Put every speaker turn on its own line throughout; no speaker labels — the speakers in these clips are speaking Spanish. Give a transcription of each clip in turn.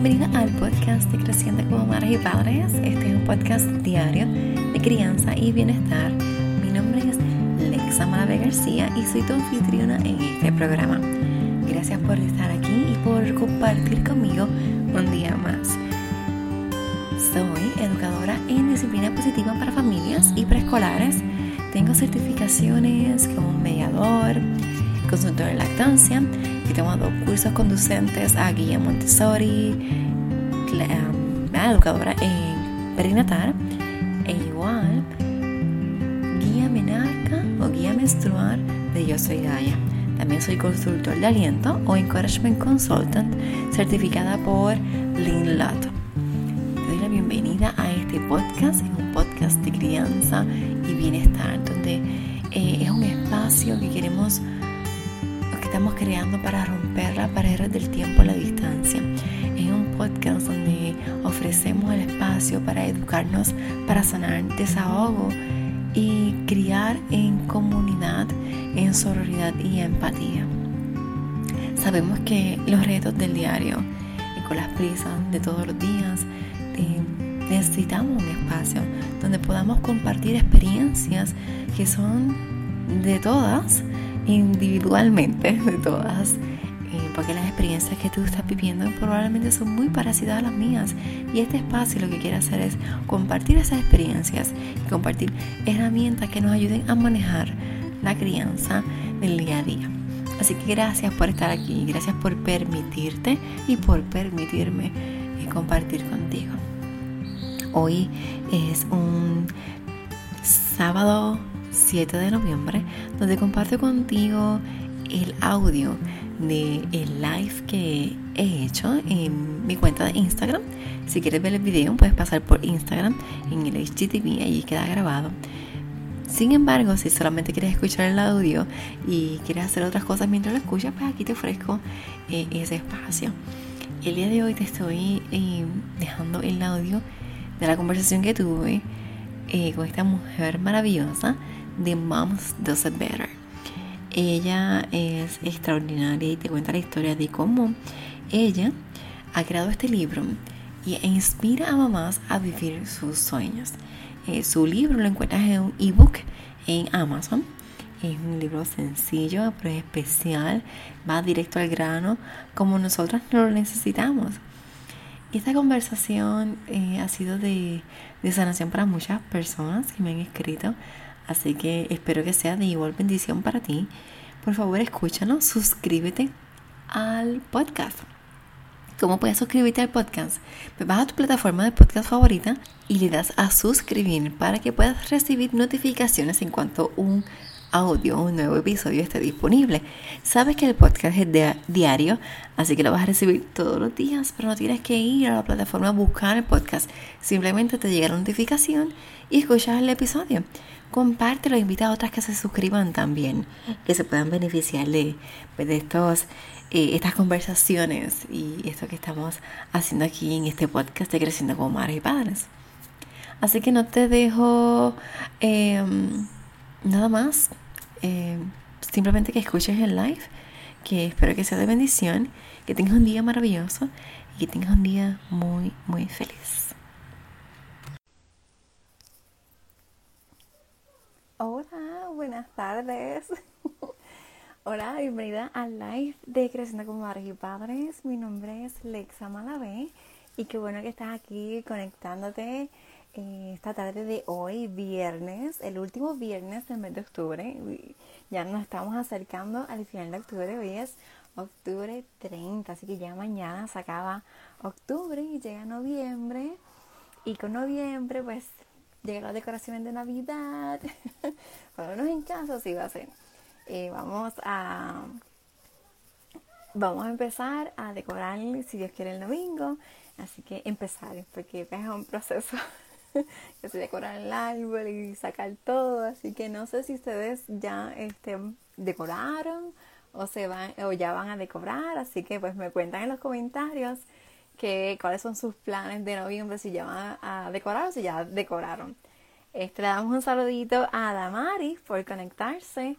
Bienvenida al podcast de Creciendo como Madres y Padres. Este es un podcast diario de crianza y bienestar. Mi nombre es Lexa Malave García y soy tu anfitriona en este programa. Gracias por estar aquí y por compartir conmigo un día más. Soy educadora en disciplina positiva para familias y preescolares. Tengo certificaciones como mediador, consultor de lactancia tengo dos cursos conducentes a guía Montessori, um, educadora en perinatal e igual guía menarca o guía menstrual de Yo Soy Gaia. También soy consultor de aliento o Encouragement Consultant certificada por para romper las barreras del tiempo y la distancia. Es un podcast donde ofrecemos el espacio para educarnos, para sanar desahogo y criar en comunidad, en sororidad y empatía. Sabemos que los retos del diario y con las prisas de todos los días eh, necesitamos un espacio donde podamos compartir experiencias que son de todas individualmente de todas, eh, porque las experiencias que tú estás viviendo probablemente son muy parecidas a las mías. Y este espacio lo que quiere hacer es compartir esas experiencias y compartir herramientas que nos ayuden a manejar la crianza del día a día. Así que gracias por estar aquí, gracias por permitirte y por permitirme eh, compartir contigo. Hoy es un sábado 7 de noviembre, donde comparto contigo el audio de el live que he hecho en mi cuenta de Instagram. Si quieres ver el video, puedes pasar por Instagram en el HGTV, allí queda grabado. Sin embargo, si solamente quieres escuchar el audio y quieres hacer otras cosas mientras lo escuchas, pues aquí te ofrezco eh, ese espacio. El día de hoy te estoy eh, dejando el audio de la conversación que tuve eh, con esta mujer maravillosa de Moms Does It Better. Ella es extraordinaria y te cuenta la historia de cómo ella ha creado este libro e inspira a mamás a vivir sus sueños. Eh, su libro lo encuentras en un ebook en Amazon. Es un libro sencillo, pero especial, va directo al grano, como nosotras lo necesitamos. Esta conversación eh, ha sido de, de sanación para muchas personas que me han escrito Así que espero que sea de igual bendición para ti. Por favor, escúchanos, suscríbete al podcast. ¿Cómo puedes suscribirte al podcast? Vas a tu plataforma de podcast favorita y le das a suscribir para que puedas recibir notificaciones en cuanto un audio, un nuevo episodio esté disponible. Sabes que el podcast es diario, así que lo vas a recibir todos los días, pero no tienes que ir a la plataforma a buscar el podcast. Simplemente te llega la notificación y escuchas el episodio compártelo, invita a otras que se suscriban también, que se puedan beneficiar de, pues, de estos, eh, estas conversaciones y esto que estamos haciendo aquí en este podcast de Creciendo como Madres y Padres. Así que no te dejo em, nada más, em, simplemente que escuches el live, que espero que sea de bendición, que tengas un día maravilloso y que tengas un día muy, muy feliz. Hola, buenas tardes. Hola, bienvenida al live de Creciendo como Madres y Padres. Mi nombre es Lexa Malavé y qué bueno que estás aquí conectándote eh, esta tarde de hoy, viernes, el último viernes del mes de octubre. Ya nos estamos acercando al final de octubre. Hoy es octubre 30, así que ya mañana se acaba octubre y llega noviembre. Y con noviembre, pues llegan las decoraciones de Navidad. Por lo en casa sí va a ser. Eh, vamos a vamos a empezar a decorar si Dios quiere el domingo. Así que empezar, porque es un proceso que se decorar el árbol y sacar todo. Así que no sé si ustedes ya este, decoraron o se van o ya van a decorar. Así que pues me cuentan en los comentarios que cuáles son sus planes de noviembre, si ya van a decorar o si ya decoraron. Este, le damos un saludito a Damaris por conectarse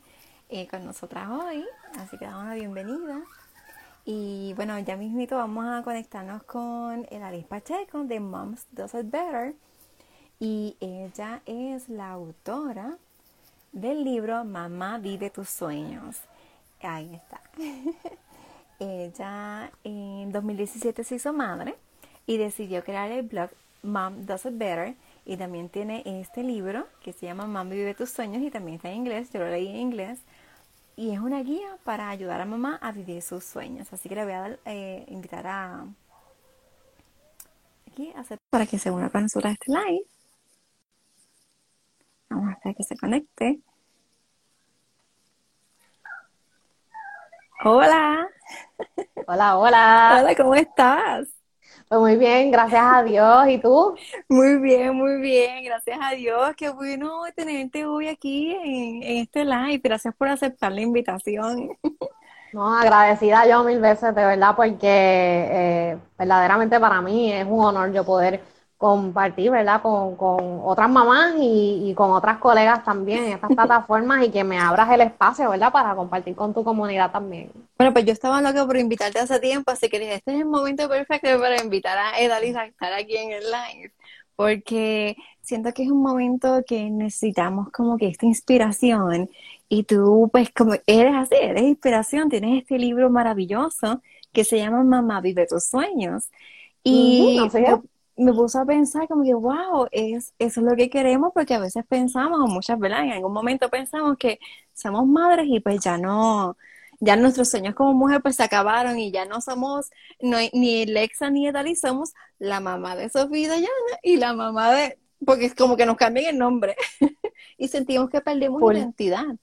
eh, con nosotras hoy, así que damos la bienvenida.
Y bueno, ya mismito vamos a conectarnos con Alice Pacheco de Moms Does It Better. Y ella es la autora del libro Mamá vive tus sueños. Ahí está. ella en 2017 se hizo madre y decidió crear el blog Mom Does It Better. Y también tiene este libro que se llama Mamá vive tus sueños y también está en inglés. Yo lo leí en inglés y es una guía para ayudar a mamá a vivir sus sueños. Así que le voy a eh, invitar a aquí a hacer para que se una con nosotros este live. Vamos a hacer que se conecte. Hola.
Hola, hola.
Hola, ¿cómo estás?
Pues muy bien, gracias a Dios. ¿Y tú?
Muy bien, muy bien, gracias a Dios. Qué bueno tenerte hoy aquí en, este live. Gracias por aceptar la invitación.
No, agradecida yo mil veces, de verdad, porque eh, verdaderamente para mí es un honor yo poder compartir, ¿verdad? Con, con otras mamás y, y, con otras colegas también en estas plataformas y que me abras el espacio, ¿verdad? Para compartir con tu comunidad también.
Bueno, pues yo estaba loca por invitarte hace tiempo, así que este es el momento perfecto para invitar a Edalis a estar aquí en el live, porque siento que es un momento que necesitamos como que esta inspiración y tú pues como eres así, eres inspiración, tienes este libro maravilloso que se llama Mamá vive tus sueños. Y me puso a pensar como que, wow, es, eso es lo que queremos porque a veces pensamos, o muchas, ¿verdad? En algún momento pensamos que somos madres y pues ya no, ya nuestros sueños como mujer pues se acabaron y ya no somos no, ni Lexa ni Edali, somos la mamá de Sofía y Dayana y la mamá de, porque es como que nos cambian el nombre y sentimos que perdemos la identidad.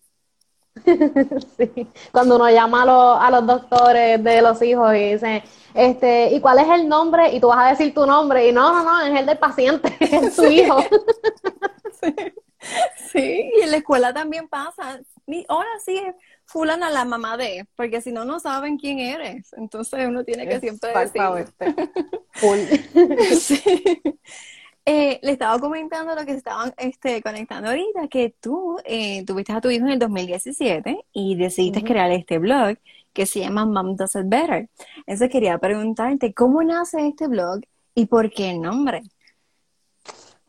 sí. Cuando uno llama a, los, doctores de los hijos y dice, este, ¿y cuál es el nombre? Y tú vas a decir tu nombre y no, no, no, es el del paciente, es su hijo.
sí. y en la escuela también pasa. ahora sí es fulana la mamá de, porque si no, no saben quién eres. Entonces uno tiene que siempre decir. sí. Eh, le estaba comentando lo que estaban este, conectando ahorita, que tú eh, tuviste a tu hijo en el 2017 y decidiste crear este blog que se llama Mom Does It Better. Entonces quería preguntarte, ¿cómo nace este blog y por qué el nombre?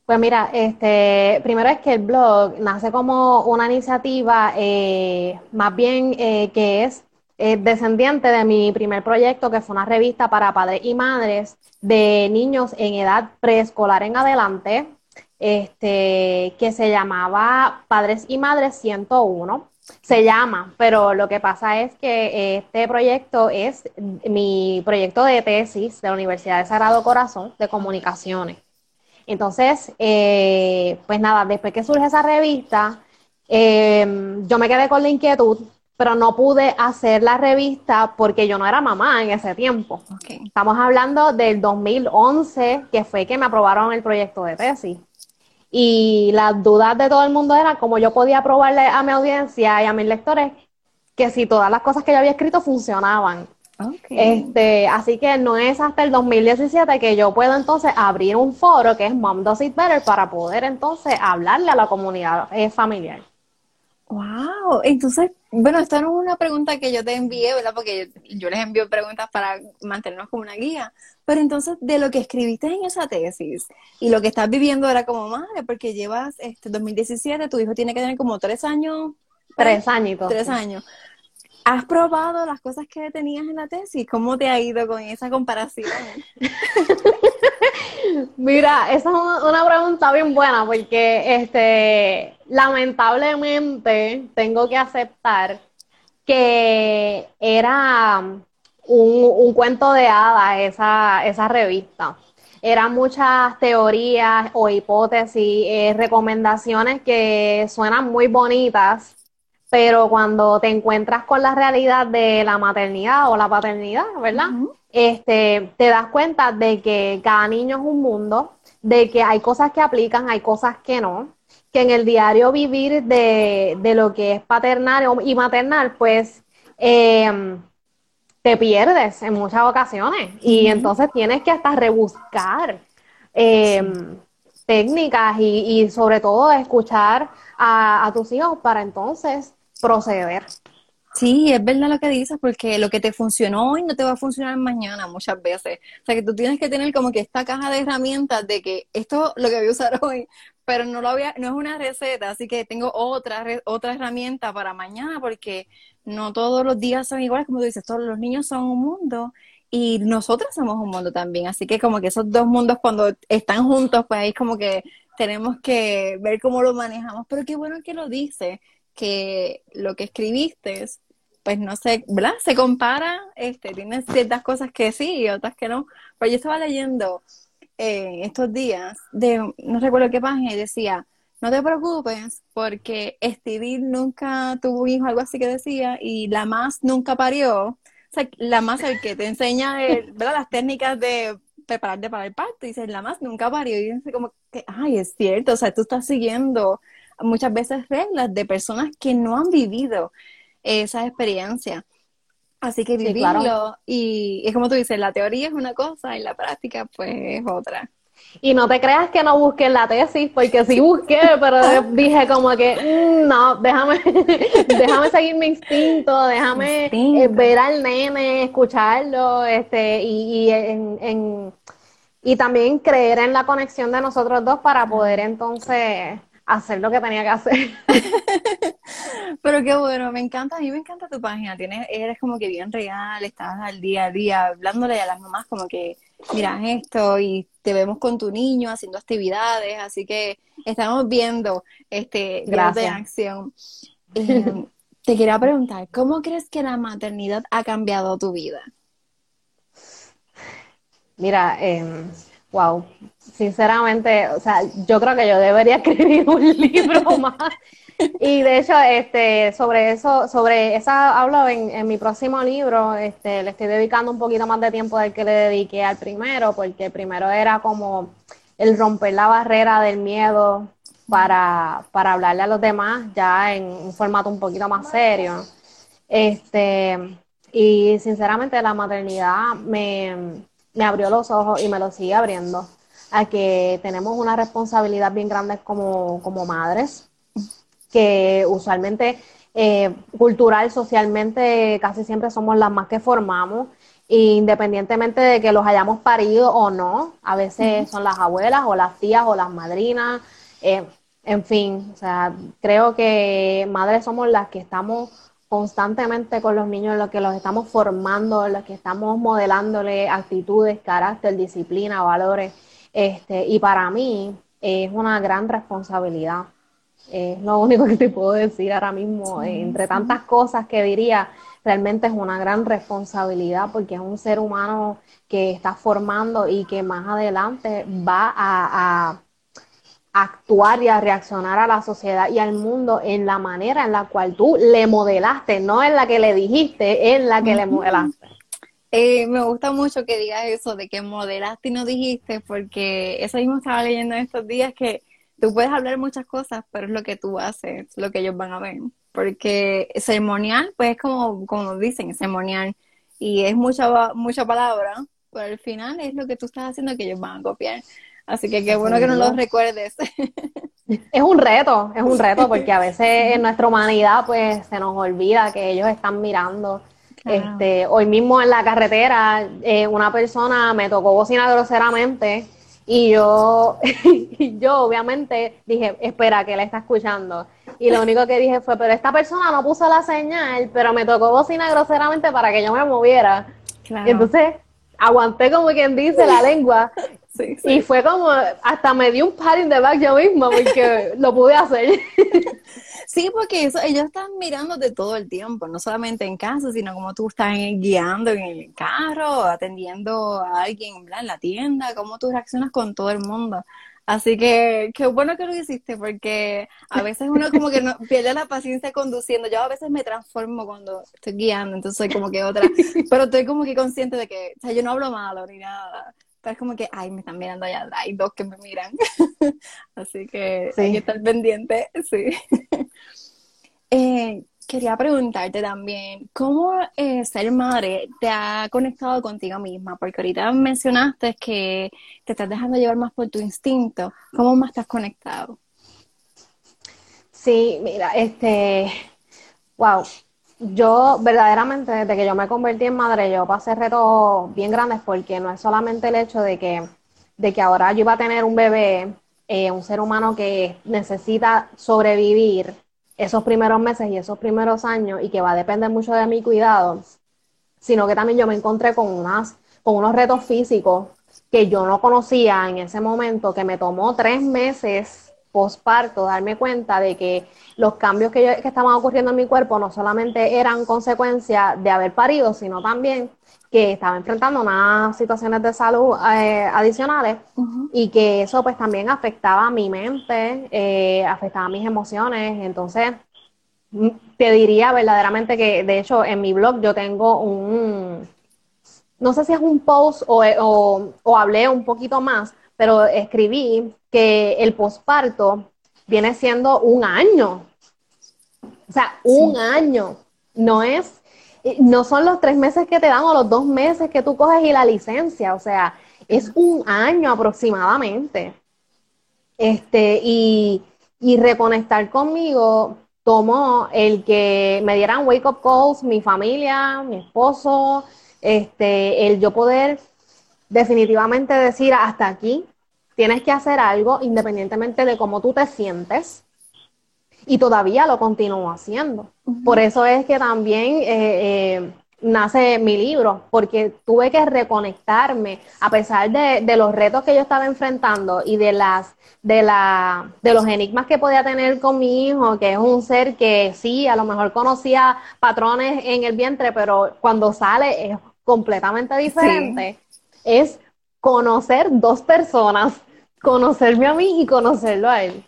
Pues mira, este, primero es que el blog nace como una iniciativa eh, más bien que es descendiente de mi primer proyecto, que fue una revista para padres y madres de niños en edad preescolar en adelante, este, que se llamaba Padres y Madres 101. Se llama, pero lo que pasa es que este proyecto es mi proyecto de tesis de la Universidad de Sagrado Corazón de Comunicaciones. Entonces, eh, pues nada, después que surge esa revista, eh, yo me quedé con la inquietud pero no pude hacer la revista porque yo no era mamá en ese tiempo. Estamos hablando del 2011, que fue que me aprobaron el proyecto de tesis. Y las dudas de todo el mundo eran cómo yo podía probarle a mi audiencia y a mis lectores que si todas las cosas que yo había escrito funcionaban. Este, así que no es hasta el 2017 que yo puedo entonces abrir un foro que es Mom Does It Better para poder entonces hablarle a la comunidad eh, familiar.
Wow, entonces, bueno, esta no es una pregunta que yo te envié, ¿verdad? Porque yo, les envío preguntas para mantenernos como una guía. Pero entonces, de lo que escribiste en esa tesis y lo que estás viviendo ahora como madre, porque llevas este 2017, tu hijo tiene que tener como tres años.
Tres añitos.
Tres años. ¿Has probado las cosas que tenías en la tesis? ¿Cómo te ha ido con esa comparación?
Mira, esa es una pregunta bien buena porque este, lamentablemente tengo que aceptar que era un, cuento de hadas esa, esa revista. Eran muchas teorías o hipótesis, eh, recomendaciones que suenan muy bonitas, pero cuando te encuentras con la realidad de la maternidad o la paternidad, ¿verdad? este, te das cuenta de que cada niño es un mundo, de que hay cosas que aplican, hay cosas que no, que en el diario vivir de, de lo que es paternal y maternal, pues em, te pierdes en muchas ocasiones. Y entonces tienes que hasta rebuscar em, técnicas y, sobre todo escuchar a, a tus hijos para entonces proceder.
Sí, es verdad lo que dices, porque lo que te funcionó hoy no te va a funcionar mañana muchas veces. O sea, que tú tienes que tener como que esta caja de herramientas de que esto lo que voy a usar hoy, pero no lo había, no es una receta, así que tengo otra, otra herramienta para mañana, porque no todos los días son iguales, como tú dices, todos los niños son un mundo y nosotros somos un mundo también, así que como que esos dos mundos cuando están juntos, pues ahí como que tenemos que ver cómo lo manejamos, pero qué bueno que lo dice, que lo que escribiste, pues no sé, ¿verdad? Se compara, este, tiene ciertas cosas que sí y otras que no, pero yo estaba leyendo eh, estos días de, no recuerdo qué página, y decía, no te preocupes porque Stevie nunca tuvo un hijo, algo así que decía, y la más nunca parió, la más el que te enseña ¿verdad? las técnicas de prepararte para el parto, y dice, la más nunca parió, y dice como que, ay, es cierto, o sea, tú estás siguiendo muchas veces reglas de personas que no han vivido esa experiencia. Así que vivirlo, y es como tú dices, la teoría es una cosa y la práctica pues es otra.
Y no te creas que no busqué la tesis, porque sí busqué, pero dije como que, mm, no, déjame, déjame seguir mi instinto, déjame eh, ver al nene, escucharlo, este, y, y, en, y también creer en la conexión de nosotros dos para poder entonces hacer lo que tenía que hacer.
Pero qué bueno, me encanta, a mí me encanta tu página, tienes, eres como que bien real, estás al día a día hablándole a las mamás como que, mira esto y te vemos con tu niño haciendo actividades, así que estamos viendo este Gracias. de acción. Eh, te quería preguntar, ¿cómo crees que la maternidad ha cambiado tu vida?
Mira, eh, wow, sinceramente, o sea, yo creo que yo debería escribir un libro más. Y de hecho, este, sobre eso, sobre esa hablo en, en, mi próximo libro, este, le estoy dedicando un poquito más de tiempo del que le dediqué al primero, porque el primero era como el romper la barrera del miedo para, para hablarle a los demás ya en un formato un poquito más serio. Este, y sinceramente la maternidad me, me abrió los ojos y me los sigue abriendo a que tenemos una responsabilidad bien grande como, como madres, que usualmente, eh, cultural, socialmente, casi siempre somos las más que formamos, independientemente de que los hayamos parido o no, a veces son las abuelas o las tías o las madrinas, eh, en fin, o sea, creo que madres somos las que estamos constantemente con los niños, los que los estamos formando, los que estamos modelándole actitudes, carácter, disciplina, valores. Este, y para mí es una gran responsabilidad. Es lo único que te puedo decir ahora mismo. Entre tantas cosas que diría, realmente es una gran responsabilidad porque es un ser humano que está formando y que más adelante va a actuar y a reaccionar a la sociedad y al mundo en la manera en la cual tú le modelaste, no en la que le dijiste, en la que le modelaste.
Eh, me gusta mucho que digas eso de que modelaste y no dijiste, porque eso mismo estaba leyendo en estos días que tú puedes hablar muchas cosas, pero es lo que tú haces, lo que ellos van a ver. Porque ceremonial, pues es como, como dicen, ceremonial, y es mucha, mucha palabra, pero al final es lo que tú estás haciendo que ellos van a copiar. Así que qué bueno que no lo recuerdes.
Es un reto, es un reto, porque a veces en nuestra humanidad pues se nos olvida que ellos están mirando. Este, hoy mismo en la carretera eh, una persona me tocó bocina groseramente y yo, yo obviamente dije, espera, que él está escuchando. Y lo único que dije fue, pero esta persona no puso la señal, pero me tocó bocina groseramente para que yo me moviera. Y entonces aguanté como quien dice la lengua y fue como, hasta me dio un pat in the back yo misma porque lo pude hacer.
Sí, porque eso, ellos están mirándote todo el tiempo, no solamente en casa, sino como tú estás guiando en el carro, atendiendo a alguien en la tienda, cómo tú reaccionas con todo el mundo. Así que qué bueno que lo hiciste, porque a veces uno como que no, pierde la paciencia conduciendo. Yo a veces me transformo cuando estoy guiando, entonces soy como que otra, pero estoy como que consciente de que, o sea, yo no hablo malo ni nada es como que, ay, me están mirando allá hay dos que me miran. Así que hay que estar pendiente, sí. Eh, quería preguntarte también, ¿cómo eh, ser madre te ha conectado contigo misma? Porque ahorita mencionaste que te estás dejando llevar más por tu instinto. ¿Cómo más estás conectado?
Sí, mira, este, wow, yo verdaderamente desde que yo me convertí en madre, yo pasé retos bien grandes porque no es solamente el hecho de que, de que ahora yo iba a tener un bebé, eh, un ser humano que necesita sobrevivir esos primeros meses y esos primeros años y que va a depender mucho de mi cuidado, sino que también yo me encontré con, unas, con unos retos físicos que yo no conocía en ese momento, que me tomó tres meses posparto darme cuenta de que los cambios que, estaban ocurriendo en mi cuerpo no solamente eran consecuencia de haber parido, sino también que estaba enfrentando unas situaciones de salud eh, adicionales y que eso pues también afectaba a mi mente, eh, afectaba mis emociones. Entonces, mm, te diría verdaderamente que, de hecho, en mi blog yo tengo un, no sé si es un post o, o, o hablé un poquito más, pero escribí que el posparto viene siendo un año. O sea, un año. No es, eh, no son los tres meses que te dan o los dos meses que tú coges y la licencia. O sea, es un año aproximadamente. Este, y, y reconectar conmigo tomó el que me dieran wake up calls, mi familia, mi esposo, este, el yo poder definitivamente decir hasta aquí, tienes que hacer algo independientemente de cómo tú te sientes y todavía lo continúo haciendo. Por eso es que también eh, eh, nace mi libro, porque tuve que reconectarme a pesar de, los retos que yo estaba enfrentando y de las de la de los enigmas que podía tener con mi hijo, que es un ser que sí, a lo mejor conocía patrones en el vientre, pero cuando sale es completamente diferente. Es conocer dos personas, conocerme a mí y conocerlo a él.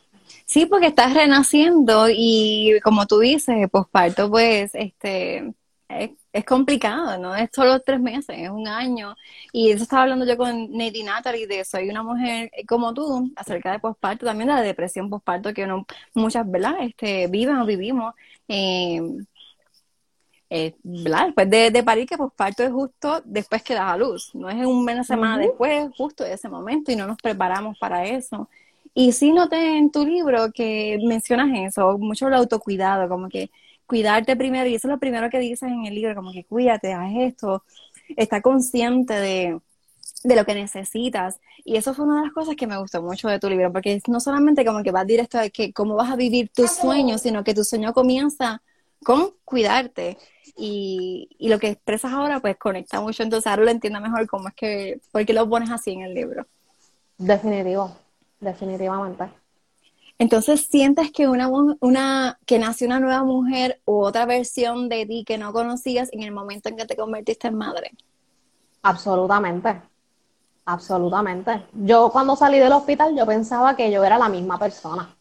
Sí, porque estás renaciendo y como tú dices, posparto, pues, este, es, complicado, ¿no? Es solo tres meses, es un año. Y eso estaba hablando yo con Nady Natalie de Soy una mujer como tú, acerca de posparto, también de la depresión posparto que uno, muchas, ¿verdad? Este, viven o vivimos. Eh, eh, Después de, de, parir, que posparto es justo después que das a luz, no es un una semana después, justo de ese momento, y no nos preparamos para eso. Y sí noté en tu libro que mencionas eso, mucho el autocuidado, como que cuidarte primero, y eso es lo primero que dices en el libro, como que cuídate, haz esto, está consciente de, de lo que necesitas. Y eso fue una de las cosas que me gustó mucho de tu libro, porque no solamente como que vas directo a que cómo vas a vivir tus sueños, sino que tu sueño comienza con cuidarte. Y, y, lo que expresas ahora, pues conecta mucho. Entonces ahora lo entiendo mejor cómo es que, por qué lo pones así en el libro.
Definitivo, definitivamente.
Entonces, ¿sientes que una, una que nació una nueva mujer u otra versión de ti que no conocías en el momento en que te convertiste en madre?
Absolutamente. Absolutamente. Yo cuando salí del hospital yo pensaba que yo era la misma persona.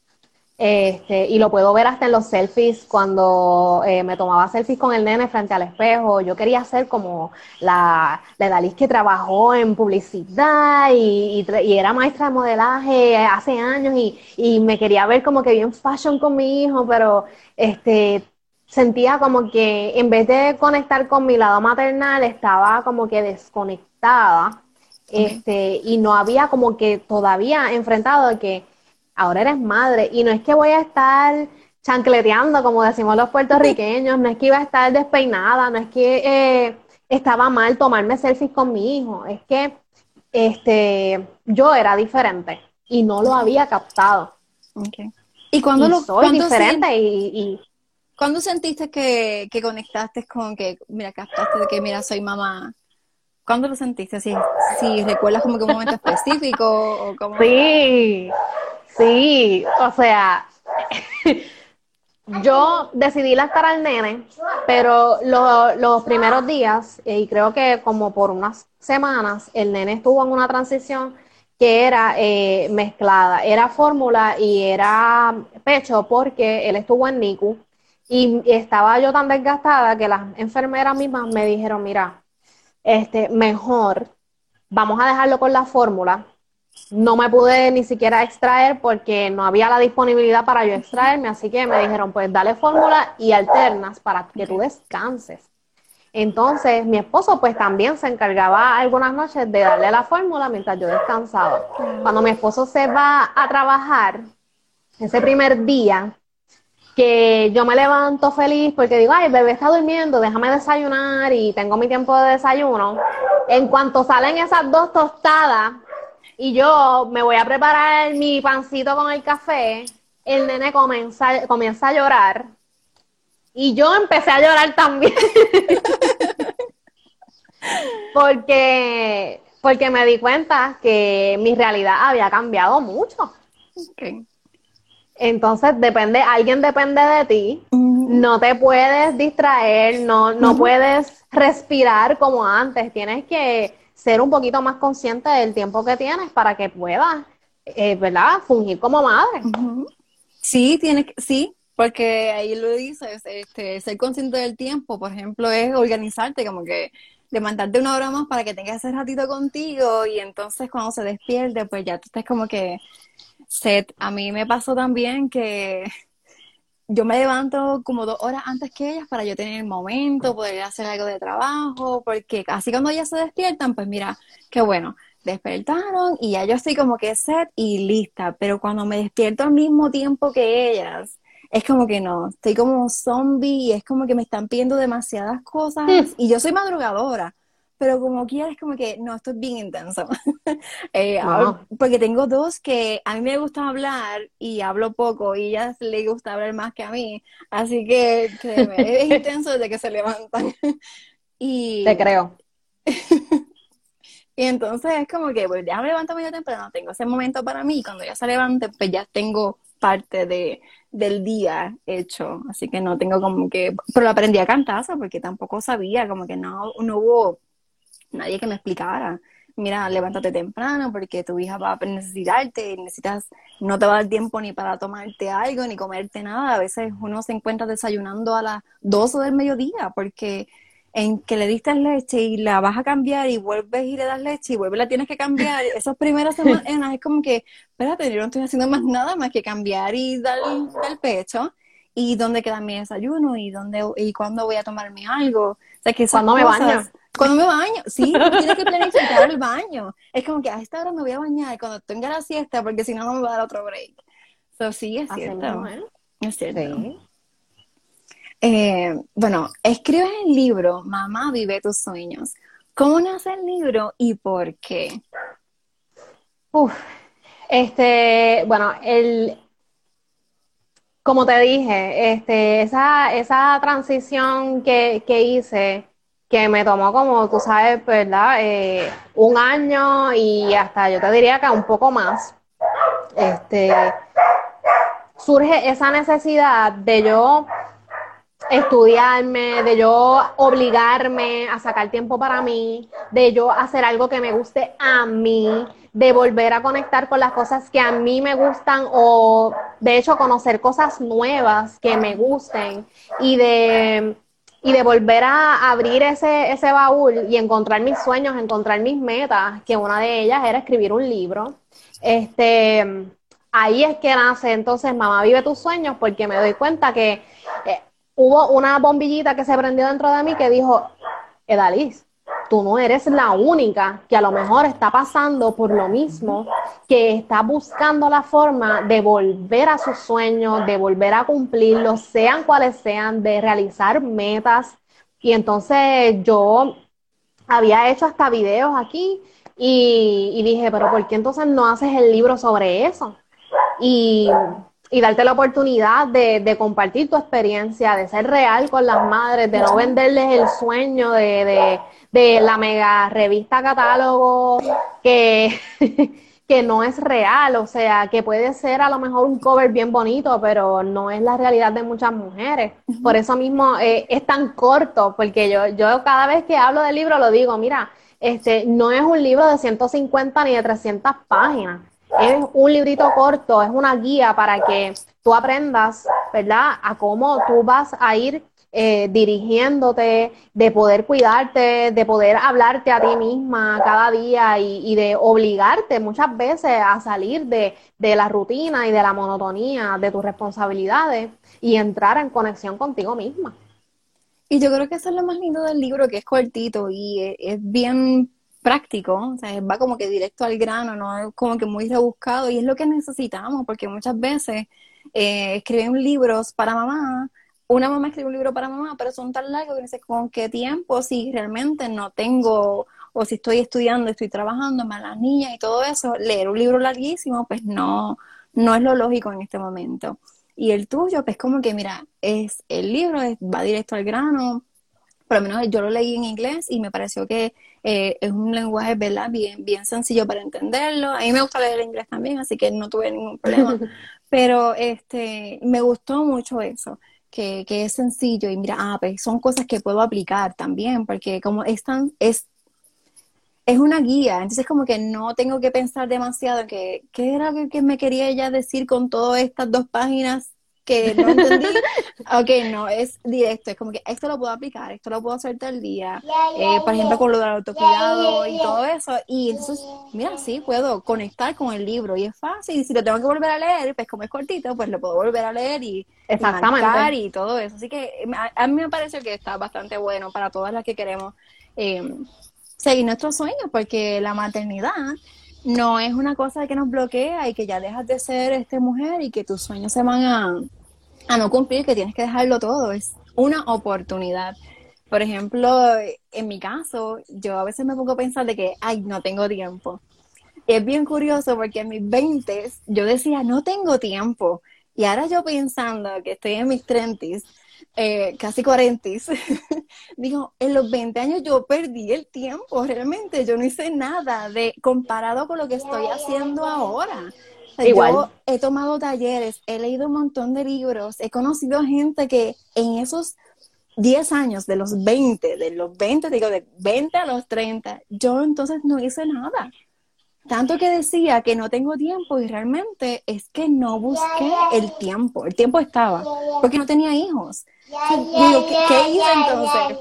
Este, y lo puedo ver hasta en los selfies, cuando eh, me tomaba selfies con el nene frente al espejo. Yo quería ser como la, la Dalí que trabajó en publicidad y, y, era maestra de modelaje hace años y, y, me quería ver como que bien fashion con mi hijo, pero este, sentía como que en vez de conectar con mi lado maternal, estaba como que desconectada. Este, y no había como que todavía enfrentado que ahora eres madre y no es que voy a estar chancleteando, como decimos los puertorriqueños, no es que iba a estar despeinada, no es que eh, estaba mal tomarme selfies con mi hijo, es que este, yo era diferente y no lo había captado.
¿Y cuando lo
soy diferente y,
¿Cuándo sentiste que, conectaste con que, mira, captaste de que, mira, soy mamá? ¿Cuándo lo sentiste? Si, si recuerdas como que un momento específico o como...
Sí, Sí, o sea, yo decidí lactar al nene, pero los primeros días, y creo que como por unas semanas, el nene estuvo en una transición que era eh, mezclada, era fórmula y era pecho porque él estuvo en NICU y estaba yo tan desgastada que las enfermeras mismas me dijeron, mira, este, mejor vamos a dejarlo con la fórmula no me pude ni siquiera extraer porque no había la disponibilidad para yo extraerme, así que me dijeron, pues dale fórmula y alternas para que tú descanses. Entonces, mi esposo pues también se encargaba algunas noches de darle la fórmula mientras yo descansaba. Cuando mi esposo se va a trabajar, ese primer día, que yo me levanto feliz porque digo, ay, el bebé está durmiendo, déjame desayunar y tengo mi tiempo de desayuno. En cuanto salen esas dos tostadas y yo me voy a preparar mi pancito con el café, el nene comienza, comienza a llorar y yo empecé a llorar también. porque, porque me di cuenta que mi realidad había cambiado mucho. Entonces depende, alguien depende de ti, no te puedes distraer, no, no puedes respirar como antes, tienes que ser un poquito más consciente del tiempo que tienes para que puedas, eh, ¿verdad?, fungir como madre.
Sí, tiene que, sí, porque ahí lo dices, este, ser consciente del tiempo, por ejemplo, es organizarte, como que levantarte una hora más para que tengas ese ratito contigo y entonces cuando se despierte, pues ya tú estás como que set. A mí me pasó también que yo me levanto como dos horas antes que ellas para yo tener el momento, poder hacer algo de trabajo, porque casi cuando ellas se despiertan, pues mira, qué bueno, despertaron y ya yo estoy como que set y lista, pero cuando me despierto al mismo tiempo que ellas, es como que no, estoy como zombie y es como que me están pidiendo demasiadas cosas hmm. y yo soy madrugadora, pero como quieras, como que no, esto es bien intenso. Eh, porque tengo dos que a mí me gusta hablar y hablo poco y ellas les gusta hablar más que a mí, así que es intenso desde que se levantan. y...
Te creo.
y entonces es como que, pues ya me levanto medio temprano, tengo ese momento para mí, y cuando ya se levante, pues ya tengo parte de, del día hecho, así que no tengo como que, pero lo aprendí a cantaza porque tampoco sabía, como que no, no hubo nadie que me explicara. Mira, levántate temprano porque tu hija va a necesitarte, necesitas, no te va a dar tiempo ni para tomarte algo, ni comerte nada. A veces uno se encuentra desayunando a las 12 del mediodía porque en que le diste leche y la vas a cambiar y vuelves y le das leche y vuelves la tienes que cambiar, esas primeras semanas es como que, espérate, yo no estoy haciendo más nada más que cambiar y dar, el pecho y dónde queda mi desayuno y dónde y cuándo voy a tomarme algo. Sea, que
cuando me baño.
Cuando me baño, sí, tienes que planificar el baño. Es como que a esta hora me voy a bañar cuando tenga la siesta porque si no, no me va a dar otro break. So, sí, es cierto. Es cierto. Eh, bueno, escribes el libro Mamá vive tus sueños. ¿Cómo nace el libro y por qué?
Uf, este, bueno, el, como te dije, este, esa, esa transición que, que hice, que me tomó como, tú sabes, ¿verdad? Eh, un año y hasta yo te diría que un poco más. Este, surge esa necesidad de yo estudiarme, de yo obligarme a sacar tiempo para mí, de yo hacer algo que me guste a mí, de volver a conectar con las cosas que a mí me gustan o de hecho conocer cosas nuevas que me gusten y de y de volver a abrir ese, ese baúl y encontrar mis sueños, encontrar mis metas, que una de ellas era escribir un libro. Este, ahí es que nace entonces Mamá Vive tus sueños, porque me doy cuenta que eh, hubo una bombillita que se prendió dentro de mí que dijo, Edaliz, tú no eres la única que a lo mejor está pasando por lo mismo, que está buscando la forma de volver a sus sueños, de volver a cumplirlos, sean cuales sean, de realizar metas. Y entonces yo había hecho hasta videos aquí y, dije, pero ¿por qué entonces no haces el libro sobre eso? Y y darte la oportunidad de, compartir tu experiencia, de ser real con las madres, de no venderles el sueño de, la mega revista catálogo que, que no es real, o sea, que puede ser a lo mejor un cover bien bonito, pero no es la realidad de muchas mujeres. Por eso mismo eh, es tan corto, porque yo, yo cada vez que hablo del libro lo digo, mira, este no es un libro de 150 ni de 300 páginas es un librito corto, es una guía para que tú aprendas, ¿verdad?, a cómo tú vas a ir eh, dirigiéndote, de poder cuidarte, de poder hablarte a ti misma cada día y, de obligarte muchas veces a salir de, de, la rutina y de la monotonía de tus responsabilidades y entrar en conexión contigo misma.
Y yo creo que eso es lo más lindo del libro, que es cortito y es bien práctico, o sea, va como que directo al grano, no es como que muy rebuscado y es lo que necesitamos porque muchas veces eh, escriben libros para mamá, una mamá escribe un libro para mamá, pero son tan largos que sé con qué tiempo, si realmente no tengo, o si estoy estudiando, estoy trabajando, más las niñas y todo eso, leer un libro larguísimo, pues no, no es lo lógico en este momento. Y el tuyo, pues como que, mira, es el libro, va directo al grano, por lo menos yo lo leí en inglés y me pareció que eh, es un lenguaje, ¿verdad? Bien, bien sencillo para entenderlo. A mí me gusta leer inglés también, así que no tuve ningún problema. Pero este, me gustó mucho eso que, que es sencillo y mira, ah, pues son cosas que puedo aplicar también, porque como es es, es una guía, entonces como que no tengo que pensar demasiado en que, qué era lo que me quería ella decir con todas estas dos páginas que no entendí. ok, no, es directo, es como que esto lo puedo aplicar, esto lo puedo hacer todo el día, eh, por ejemplo, con lo del autocuidado y todo eso. Y entonces, mira, sí, puedo conectar con el libro y es fácil. Y si lo tengo que volver a leer, pues como es cortito, pues lo puedo volver a leer y,
Exactamente.
y, todo eso. Así que a, mí me parece que está bastante bueno para todas las que queremos eh, seguir nuestros sueños, porque la maternidad no es una cosa que nos bloquea y que ya dejas de ser este mujer y que tus sueños se van a, a no cumplir, que tienes que dejarlo todo, es una oportunidad. Por ejemplo, en mi caso, yo a veces me pongo a pensar de que, ay, no tengo tiempo. es bien curioso porque en mis 20 yo decía, no tengo tiempo. Y ahora yo pensando que estoy en mis 30 eh, casi 40 digo, en los 20 años yo perdí el tiempo, realmente yo no hice nada de comparado con lo que estoy haciendo ahora. Igual. Yo he tomado talleres, he leído un montón de libros, he conocido gente que en esos 10 años, de los 20, de los 20, digo, de 20 a los 30, yo entonces no hice nada. Tanto que decía que no tengo tiempo y realmente es que no busqué el tiempo. El tiempo estaba, porque no tenía hijos. Digo, ¿qué, hice entonces?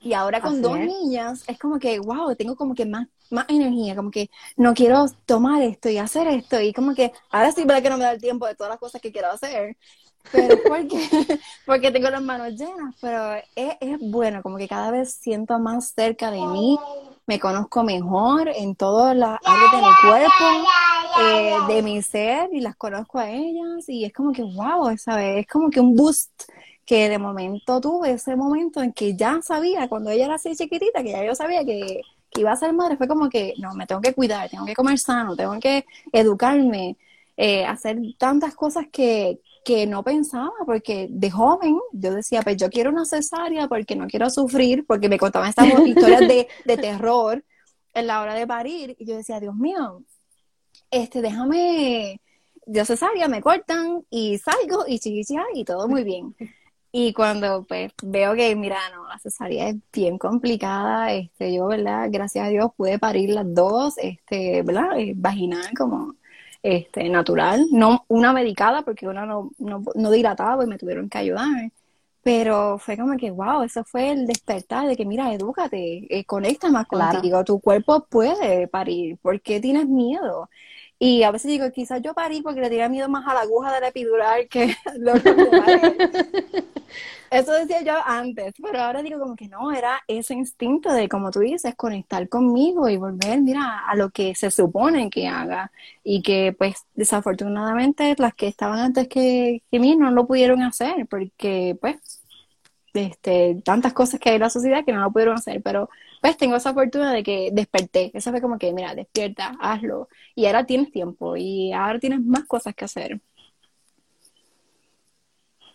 Y ahora con dos niñas es como que, wow, tengo como que más más energía, como que no quiero tomar esto y hacer esto, y como que ahora sí para que no me da el tiempo de todas las cosas que quiero hacer, pero porque, porque tengo las manos llenas, pero es, es, bueno, como que cada vez siento más cerca de mí, me conozco mejor en todas las áreas de mi cuerpo, eh, de mi ser, y las conozco a ellas, y es como que, wow, ¿sabes? Es como que un boost que de momento tuve ese momento en que ya sabía, cuando ella era así chiquitita, que ya yo sabía que que iba a ser madre fue como que, no, me tengo que cuidar, tengo que comer sano, tengo que educarme, eh, hacer tantas cosas que, que no pensaba, porque de joven yo decía, pues yo quiero una cesárea porque no quiero sufrir, porque me contaban estas historias de, de terror en la hora de parir, y yo decía, Dios mío, este, déjame, yo cesárea, me cortan y salgo y chiquichia y todo muy bien. Y cuando pues veo que, mira, no, la cesárea es bien complicada, este, yo, ¿verdad? Gracias a Dios pude parir las dos, este, ¿verdad? Eh, vaginal como este, natural, no una medicada porque una no, no, no dilataba y me tuvieron que ayudar. Pero fue como que, wow, eso fue el despertar de que, mira, edúcate, eh, conecta más contigo, tu cuerpo puede parir, ¿por qué tienes miedo? Y a veces digo, quizás yo parí porque le tenía miedo más a la aguja de la epidural que lo que Eso decía yo antes, pero ahora digo como que no, era ese instinto de, como tú dices, conectar conmigo y volver, mira, a lo que se supone que haga. Y que pues desafortunadamente las que estaban antes que, que mí no lo pudieron hacer porque pues este, tantas cosas que hay en la sociedad que no lo pudieron hacer, pero pues tengo esa fortuna de que desperté. Eso fue como que, mira, despierta, hazlo. Y ahora tienes tiempo y ahora tienes más cosas que hacer.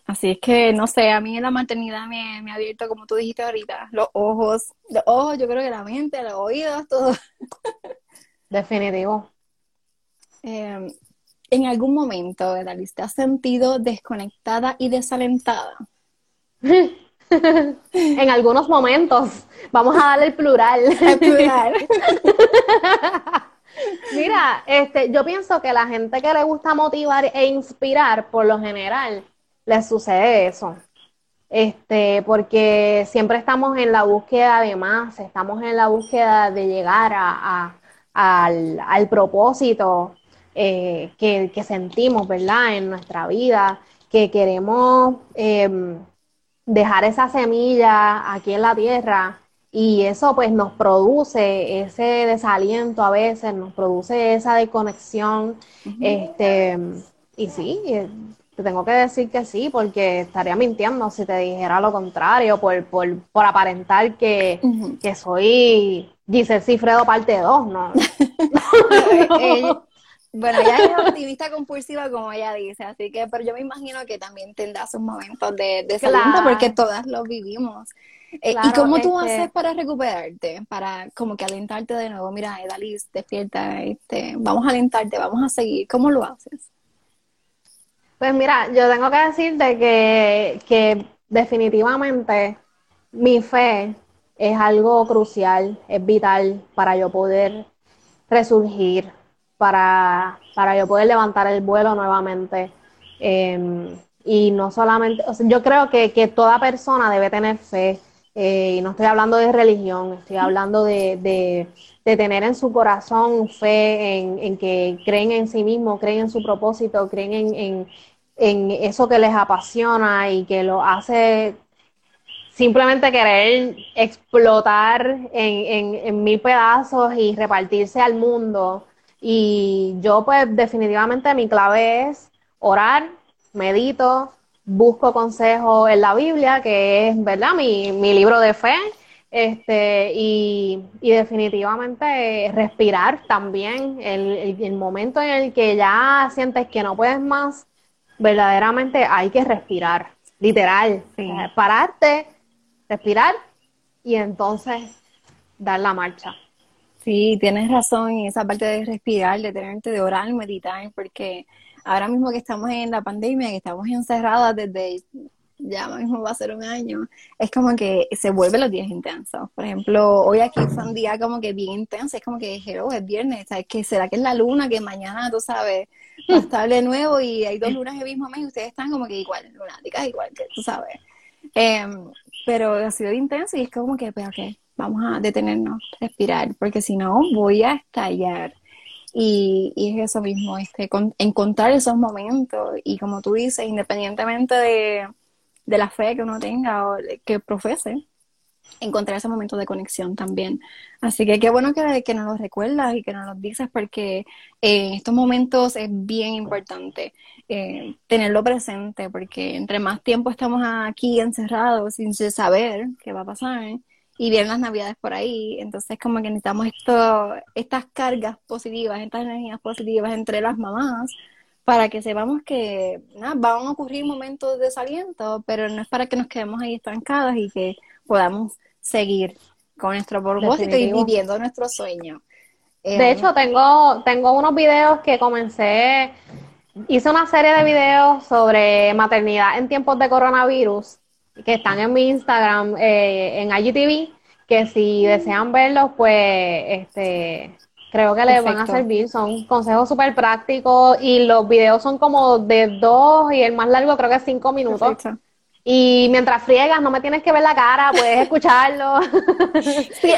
Así es que, no sé, a mí la maternidad me, me ha abierto, como tú dijiste ahorita, los ojos, los ojos, yo creo que la mente, los oídos, todo.
Definitivo.
Em, en algún momento, Dalis, ¿te has sentido desconectada y desalentada?
en algunos momentos. Vamos a darle el plural. El plural. Mira, este, yo pienso que la gente que le gusta motivar e inspirar, por lo general, les sucede eso. Este, porque siempre estamos en la búsqueda de más, estamos en la búsqueda de llegar a, al, propósito eh, que, sentimos, ¿verdad? En nuestra vida, que queremos em, dejar esa semilla aquí en la tierra y eso pues nos produce ese desaliento a veces, nos produce esa desconexión, este, y sí, te tengo que decir que sí, porque estaría mintiendo si te dijera lo contrario, por, por, por aparentar que, que soy Giselle Cifredo parte 2, ¿no?
bueno, ella es optimista compulsiva, como ella dice, así que, pero yo me imagino que también tendrá sus momentos de, de porque todas los vivimos. Eh, ¿Y cómo tú este haces para recuperarte? Para como que alentarte de nuevo. Mira, Edalis, despierta, este, vamos a alentarte, vamos a seguir. ¿Cómo lo haces?
Pues mira, yo tengo que decirte que, que definitivamente mi fe es algo crucial, es vital para yo poder resurgir, para, para yo poder levantar el vuelo nuevamente. Em, y no solamente, yo creo que, que, toda persona debe tener fe, eh, y no estoy hablando de religión, estoy hablando de, de, tener en su corazón fe en, en, que creen en sí mismo, creen en su propósito, creen en, en, en eso que les apasiona y que lo hace simplemente querer explotar en, en, mil pedazos y repartirse al mundo. Y yo pues definitivamente mi clave es orar, medito, busco consejo en la Biblia, que es, ¿verdad? Mi, mi libro de fe. Este, y, y definitivamente respirar también, el, el, momento en el que ya sientes que no puedes más, verdaderamente hay que respirar, literal, pararte, respirar y entonces dar la marcha.
Sí, tienes razón en esa parte de respirar, de tenerte, de orar, meditar, porque ahora mismo que estamos en la pandemia, que estamos encerradas desde ya mismo va a ser un año, es como que se vuelven los días intensos. Por ejemplo, hoy aquí fue un día como que bien intenso, es como que oh, es viernes, ¿sabes? que será que es la luna que mañana, tú sabes, va a estar de nuevo y hay dos lunas el mismo mes y ustedes están como que igual, lunáticas igual que tú sabes. Em, pero ha sido intenso y es como que, pero que vamos a detenernos, respirar, porque si no voy a estallar. Y, y, es eso mismo, este, encontrar esos momentos y como tú dices, independientemente de, de la fe que uno tenga o que profese, encontrar ese momento de conexión también. Así que qué bueno que, que nos lo recuerdas y que nos lo dices porque en estos momentos es bien importante eh, tenerlo presente porque entre más tiempo estamos aquí encerrados sin saber qué va a pasar y vienen las navidades por ahí, entonces como que necesitamos esto, estas cargas positivas, estas energías positivas entre las mamás para que sepamos que nada, van a ocurrir momentos de desaliento, pero no es para que nos quedemos ahí estancadas y que podamos seguir con nuestro propósito y viviendo nuestro sueño.
de eh, hecho, tengo, tengo unos videos que comencé, hice una serie de videos sobre maternidad en tiempos de coronavirus, que están en mi Instagram, eh, en IGTV, que si desean verlos, pues este creo que les van a servir. Son consejos súper prácticos y los videos son como de dos y el más largo creo que es cinco minutos. Y mientras friegas, no me tienes que ver la cara, puedes escucharlo.
Sí,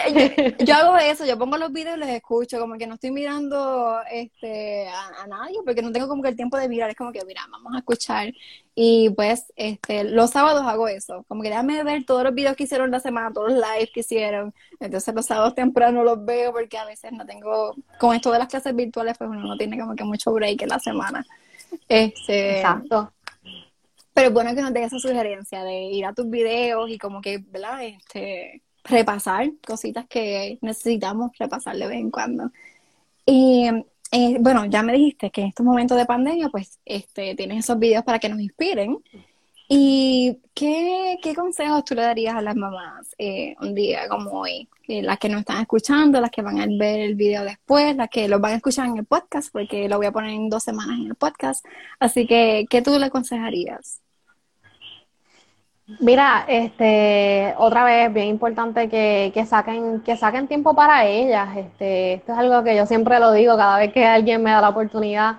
yo, hago eso, yo pongo los videos y los escucho, como que no estoy mirando este a, nadie, porque no tengo como que el tiempo de mirar, es como que, mira, vamos a escuchar. Y pues, este, los sábados hago eso, como que déjame ver todos los videos que hicieron la semana, todos los lives que hicieron. Entonces los sábados temprano los veo porque a veces no tengo, con esto de las clases virtuales, pues uno no tiene como que mucho break en la semana. Este,
Exacto.
Pero es bueno que nos des esa sugerencia de ir a tus videos y como que, ¿verdad? Este, repasar cositas que necesitamos repasar de vez en cuando. Y eh, bueno, ya me dijiste que en estos momentos de pandemia, pues este, tienes esos videos para que nos inspiren. ¿Y qué, consejos tú le darías a las mamás eh, un día como hoy? las que nos están escuchando, las que van a ver el video después, las que lo van a escuchar en el podcast, porque lo voy a poner en dos semanas en el podcast. Así que, ¿qué tú le aconsejarías?
Mira, este, otra vez, bien importante que, que, saquen, que saquen tiempo para ellas. Este, esto es algo que yo siempre lo digo cada vez que alguien me da la oportunidad,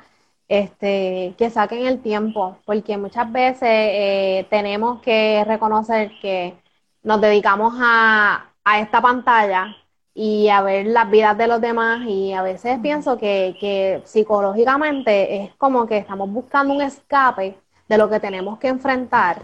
este, que saquen el tiempo, porque muchas veces eh, tenemos que reconocer que nos dedicamos a, a esta pantalla y a ver las vidas de los demás y a veces pienso que, que psicológicamente es como que estamos buscando un escape de lo que tenemos que enfrentar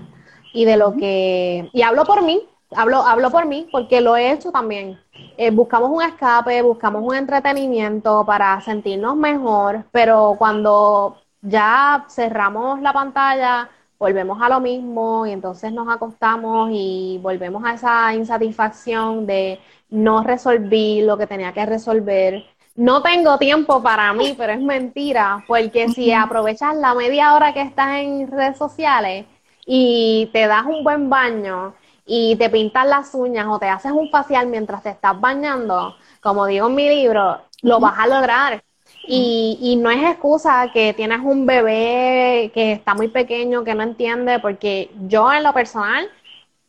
y de lo que, y hablo por mí, hablo, hablo por mí porque lo he hecho también. Eh, buscamos un escape, buscamos un entretenimiento para sentirnos mejor, pero cuando ya cerramos la pantalla, volvemos a lo mismo y entonces nos acostamos y volvemos a esa insatisfacción de no resolver lo que tenía que resolver. No tengo tiempo para mí, pero es mentira, porque si aprovechas la media hora que estás en redes sociales y te das un buen baño y te pintas las uñas o te haces un facial mientras te estás bañando, como digo en mi libro, lo vas a lograr. Y, y, no es excusa que tienes un bebé que está muy pequeño, que no entiende, porque yo en lo personal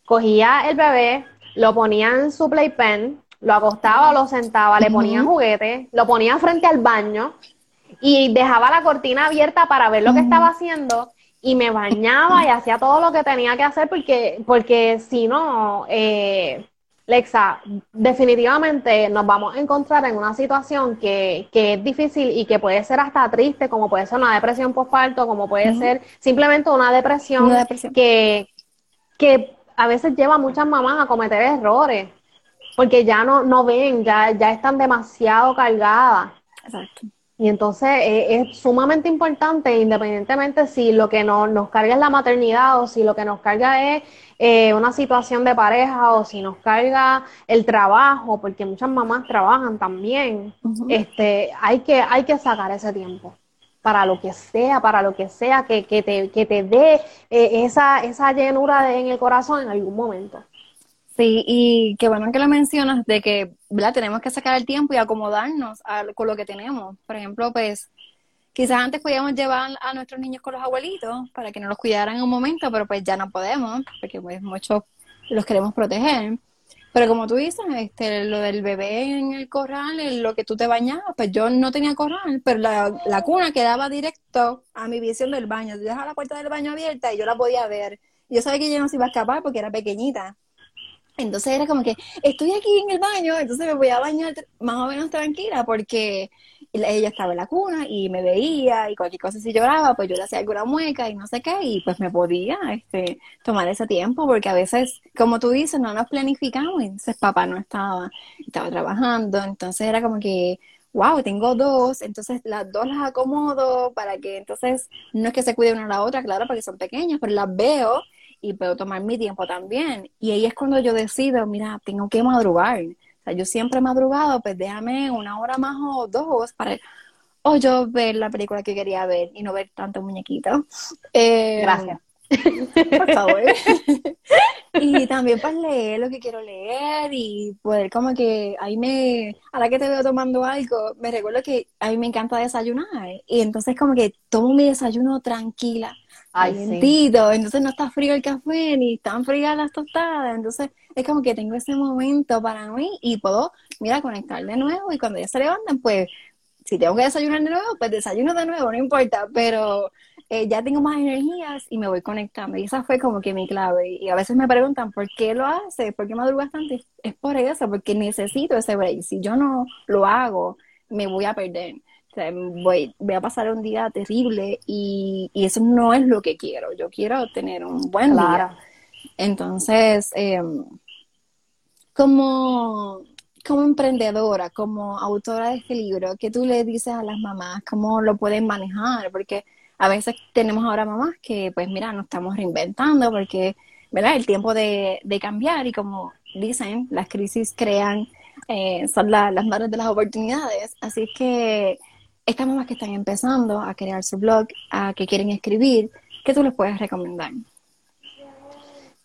cogía el bebé, lo ponía en su playpen, lo acostaba o lo sentaba, le ponía juguete, lo ponía frente al baño y dejaba la cortina abierta para ver lo que estaba haciendo y me bañaba y hacía todo lo que tenía que hacer porque, porque si no, eh, Lexa, definitivamente nos vamos a encontrar en una situación que, que, es difícil y que puede ser hasta triste, como puede ser una depresión postparto, como puede ser simplemente una depresión, Que, que a veces lleva a muchas mamás a cometer errores, porque ya no, no ven, ya, ya están demasiado cargadas. Exacto. Y entonces eh, es sumamente importante, independientemente si lo que nos carga es la maternidad o si lo que nos carga es eh, una situación de pareja o si nos carga el trabajo, porque muchas mamás trabajan también, este, hay, que, hay que sacar ese tiempo para lo que sea, para lo que sea, que, que te, que te dé eh, esa, esa llenura en el corazón en algún momento.
Sí, y qué bueno que lo mencionas de que ¿verdad? tenemos que sacar el tiempo y acomodarnos con lo que tenemos. Por ejemplo, pues quizás antes podíamos llevar a nuestros niños con los abuelitos para que nos los cuidaran en un momento, pero pues ya no podemos, porque pues muchos los queremos proteger. Pero como tú dices, este, lo del bebé en el corral, en lo que tú te bañabas, pues yo no tenía corral, pero la, la cuna quedaba directo a mi visión del baño. Yo dejaba la puerta del baño abierta y yo la podía ver. Yo sabía que ella no se iba a escapar porque era pequeñita. Entonces era como que estoy aquí en el baño, entonces me voy a bañar más o menos tranquila porque ella estaba en la cuna y me veía y cualquier cosa si lloraba, pues yo le hacía alguna mueca y no sé qué y pues me podía este, tomar ese tiempo porque a veces, como tú dices, no nos planificamos entonces papá no estaba, estaba trabajando, entonces era como que, wow, tengo dos, entonces las dos las acomodo para que entonces no es que se cuide una a la otra, claro, porque son pequeñas, pero las veo y puedo tomar mi tiempo también. Y ahí es cuando yo decido, mira, tengo que madrugar. O sea, yo siempre he madrugado, pues déjame una hora más o dos para o yo ver la película que quería ver y no ver tanto muñequito.
Eh, Gracias.
Por favor. y también para leer lo que quiero leer y poder como que ahí me, ahora que te veo tomando algo, me recuerdo que a mí me encanta desayunar y entonces como que tomo mi desayuno tranquila entonces no está frío el café ni están frías las tostadas, entonces es como que tengo ese momento para mí y puedo, mira, conectar de nuevo y cuando ya se levantan, pues si tengo que desayunar de nuevo, pues desayuno de nuevo, no importa, pero eh, ya tengo más energías y me voy conectando. Y esa fue como que mi clave. Y a veces me preguntan, ¿por qué lo haces? ¿Por qué madrugas tanto? Es por eso, porque necesito ese break. Si yo no lo hago, me voy a perder voy, voy a pasar un día terrible y, eso no es lo que quiero. Yo quiero tener un buen día. Entonces, em, como, como emprendedora, como autora de este libro, ¿qué tú le dices a las mamás? ¿Cómo lo pueden manejar? Porque a veces tenemos ahora mamás que, pues mira, nos estamos reinventando porque, ¿verdad? El tiempo de, cambiar y como dicen, las crisis crean, eh, son las madres de las oportunidades. Así que estas mamás que están empezando a crear su blog, a que quieren escribir, ¿qué tú les puedes recomendar?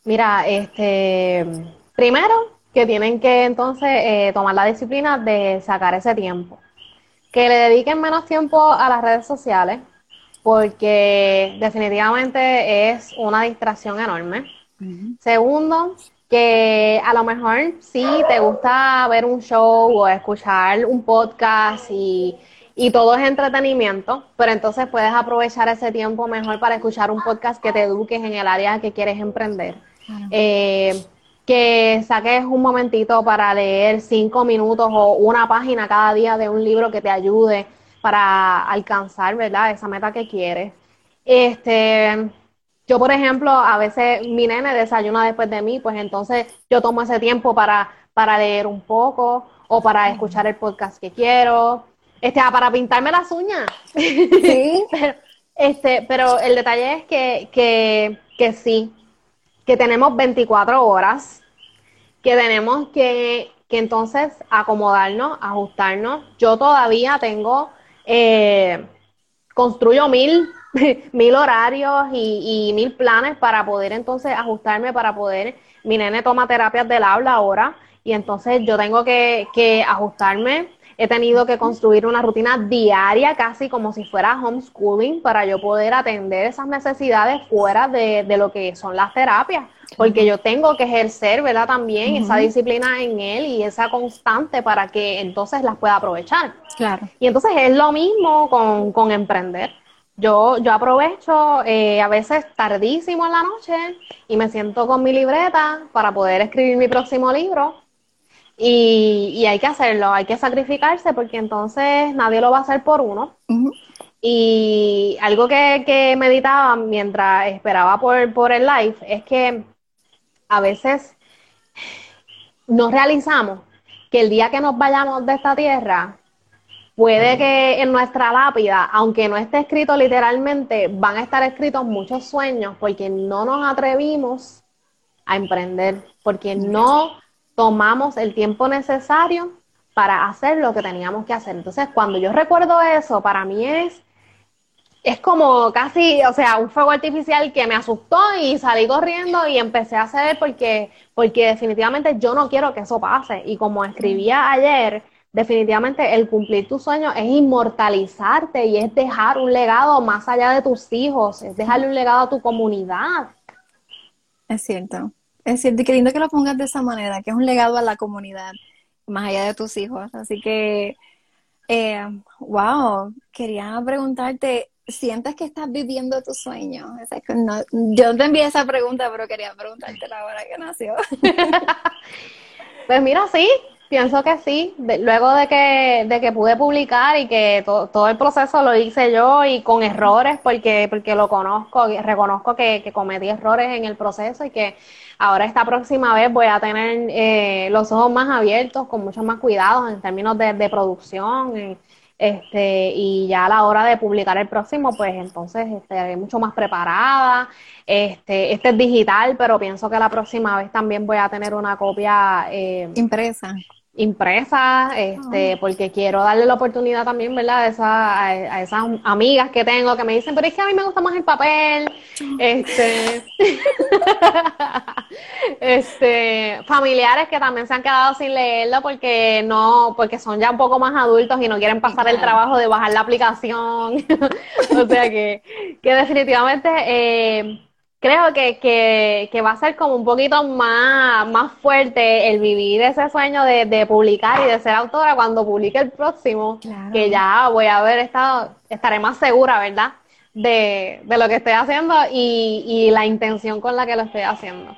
Mira, este, primero que tienen que entonces eh, tomar la disciplina de sacar ese tiempo, que le dediquen menos tiempo a las redes sociales, porque definitivamente es una distracción enorme. Segundo, que a lo mejor sí te gusta ver un show o escuchar un podcast y y todo es entretenimiento, pero entonces puedes aprovechar ese tiempo mejor para escuchar un podcast que te eduques en el área que quieres emprender. Eh, que saques un momentito para leer cinco minutos o una página cada día de un libro que te ayude para alcanzar, ¿verdad? Esa meta que quieres. Este, yo, por ejemplo, a veces mi nene desayuna después de mí, pues entonces yo tomo ese tiempo para, para leer un poco o para escuchar el podcast que quiero este, ah, para pintarme las uñas. Sí. Este, pero el detalle es que, que, que sí, que tenemos 24 horas, que tenemos que, que entonces acomodarnos, ajustarnos. Yo todavía tengo, eh, construyo mil, mil horarios y, mil planes para poder entonces ajustarme, para poder, mi nene toma terapias del habla ahora y entonces yo tengo que, que ajustarme he tenido que construir una rutina diaria, casi como si fuera homeschooling, para yo poder atender esas necesidades fuera de, lo que son las terapias, porque yo tengo que ejercer, ¿verdad? También esa disciplina en él y esa constante para que entonces las pueda aprovechar.
Claro.
Y entonces es lo mismo con, con emprender. Yo, yo aprovecho eh, a veces tardísimo en la noche y me siento con mi libreta para poder escribir mi próximo libro y, hay que hacerlo, hay que sacrificarse porque entonces nadie lo va a hacer por uno. Y algo que, que, meditaba mientras esperaba por, por el live es que a veces nos realizamos que el día que nos vayamos de esta tierra, puede que en nuestra lápida, aunque no esté escrito literalmente, van a estar escritos muchos sueños porque no nos atrevimos a emprender, porque no tomamos el tiempo necesario para hacer lo que teníamos que hacer. Entonces, cuando yo recuerdo eso, para mí es, es como casi, o sea, un fuego artificial que me asustó y salí corriendo y empecé a hacer porque, porque definitivamente yo no quiero que eso pase. Y como escribía ayer, definitivamente el cumplir tus sueños es inmortalizarte y es dejar un legado más allá de tus hijos, es dejarle un legado a tu comunidad.
Es cierto. Es cierto, y qué lindo que lo pongas de esa manera, que es un legado a la comunidad, más allá de tus hijos. Así que, eh, wow, quería preguntarte, ¿sientes que estás viviendo tu sueño? no, yo te envié esa pregunta, pero quería preguntarte la hora que nació.
pues mira, sí, Pienso que sí, luego de que, de que pude publicar y que todo el proceso lo hice yo y con errores porque, porque lo conozco, reconozco que, cometí errores en el proceso y que ahora esta próxima vez voy a tener eh, los ojos más abiertos, con mucho más cuidados en términos de, de producción. este, y ya a la hora de publicar el próximo, pues entonces estaré mucho más preparada. Este, este es digital, pero pienso que la próxima vez también voy a tener una copia
eh, impresa
impresa, este, porque quiero darle la oportunidad también, ¿verdad? A, esa, a, esas amigas que tengo que me dicen, pero es que a mí me gusta más el papel, este, este, familiares que también se han quedado sin leerlo porque no, porque son ya un poco más adultos y no quieren pasar el trabajo de bajar la aplicación, o sea que, que definitivamente, eh, creo que, que, que, va a ser como un poquito más, más fuerte el vivir ese sueño de, de publicar y de ser autora cuando publique el próximo, que ya voy a haber estado, estaré más segura, ¿verdad? De, de lo que estoy haciendo y, y la intención con la que lo estoy haciendo.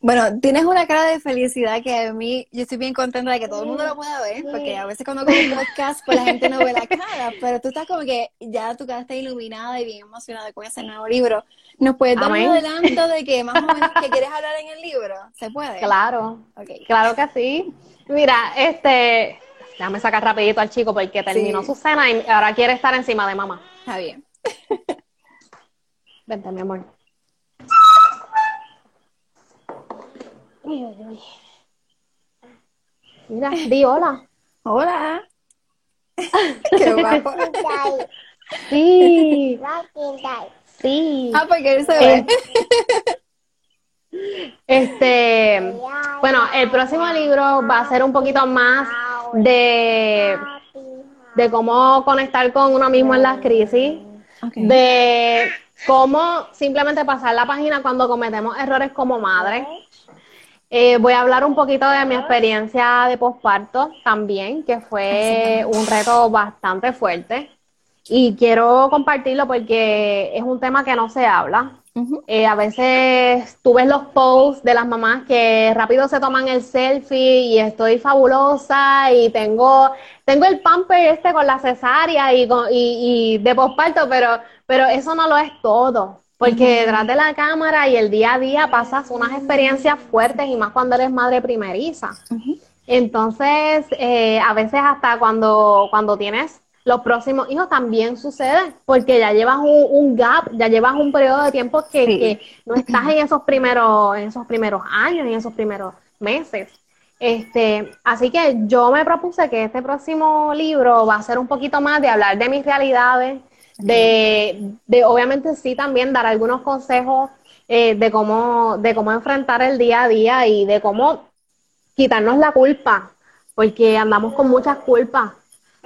Bueno, tienes una cara de felicidad que a mí, yo estoy bien contenta de que todo el mundo lo pueda ver, porque a veces cuando hago un podcast, pues la gente no ve la cara, pero tú estás como que ya tu cara está iluminada y bien emocionada con ese nuevo libro. ¿Nos puedes dar un adelanto de que más o menos que quieres hablar en el libro? ¿Se puede?
Claro, claro que sí. Mira, este, déjame sacar rapidito al chico porque terminó su cena y ahora quiere estar encima de mamá.
Está bien.
Vente, mi amor. Mira, di hola.
Hola. Qué guapo.
Sí. Sí.
Ah, porque él se ve.
Este, bueno, el próximo libro va a ser un poquito más de, de cómo conectar con uno mismo en las crisis, de cómo simplemente pasar la página cuando cometemos errores como madre, eh, voy a hablar un poquito de mi experiencia de posparto también, que fue un reto bastante fuerte. Y quiero compartirlo porque es un tema que no se habla. Eh, a veces tú ves los posts de las mamás que rápido se toman el selfie y estoy fabulosa y tengo, tengo el pamper este con la cesárea y, y, y de posparto, pero, pero eso no lo es todo. Porque detrás de la cámara y el día a día pasas unas experiencias fuertes y más cuando eres madre primeriza. Entonces, eh, a veces hasta cuando, cuando tienes los próximos hijos también sucede, porque ya llevas un, gap, ya llevas un periodo de tiempo que, no estás en esos primeros, en esos primeros años, en esos primeros meses. Este, así que yo me propuse que este próximo libro va a ser un poquito más de hablar de mis realidades, de, de obviamente sí también dar algunos consejos eh, de cómo, de cómo enfrentar el día a día y de cómo quitarnos la culpa, porque andamos con muchas culpas.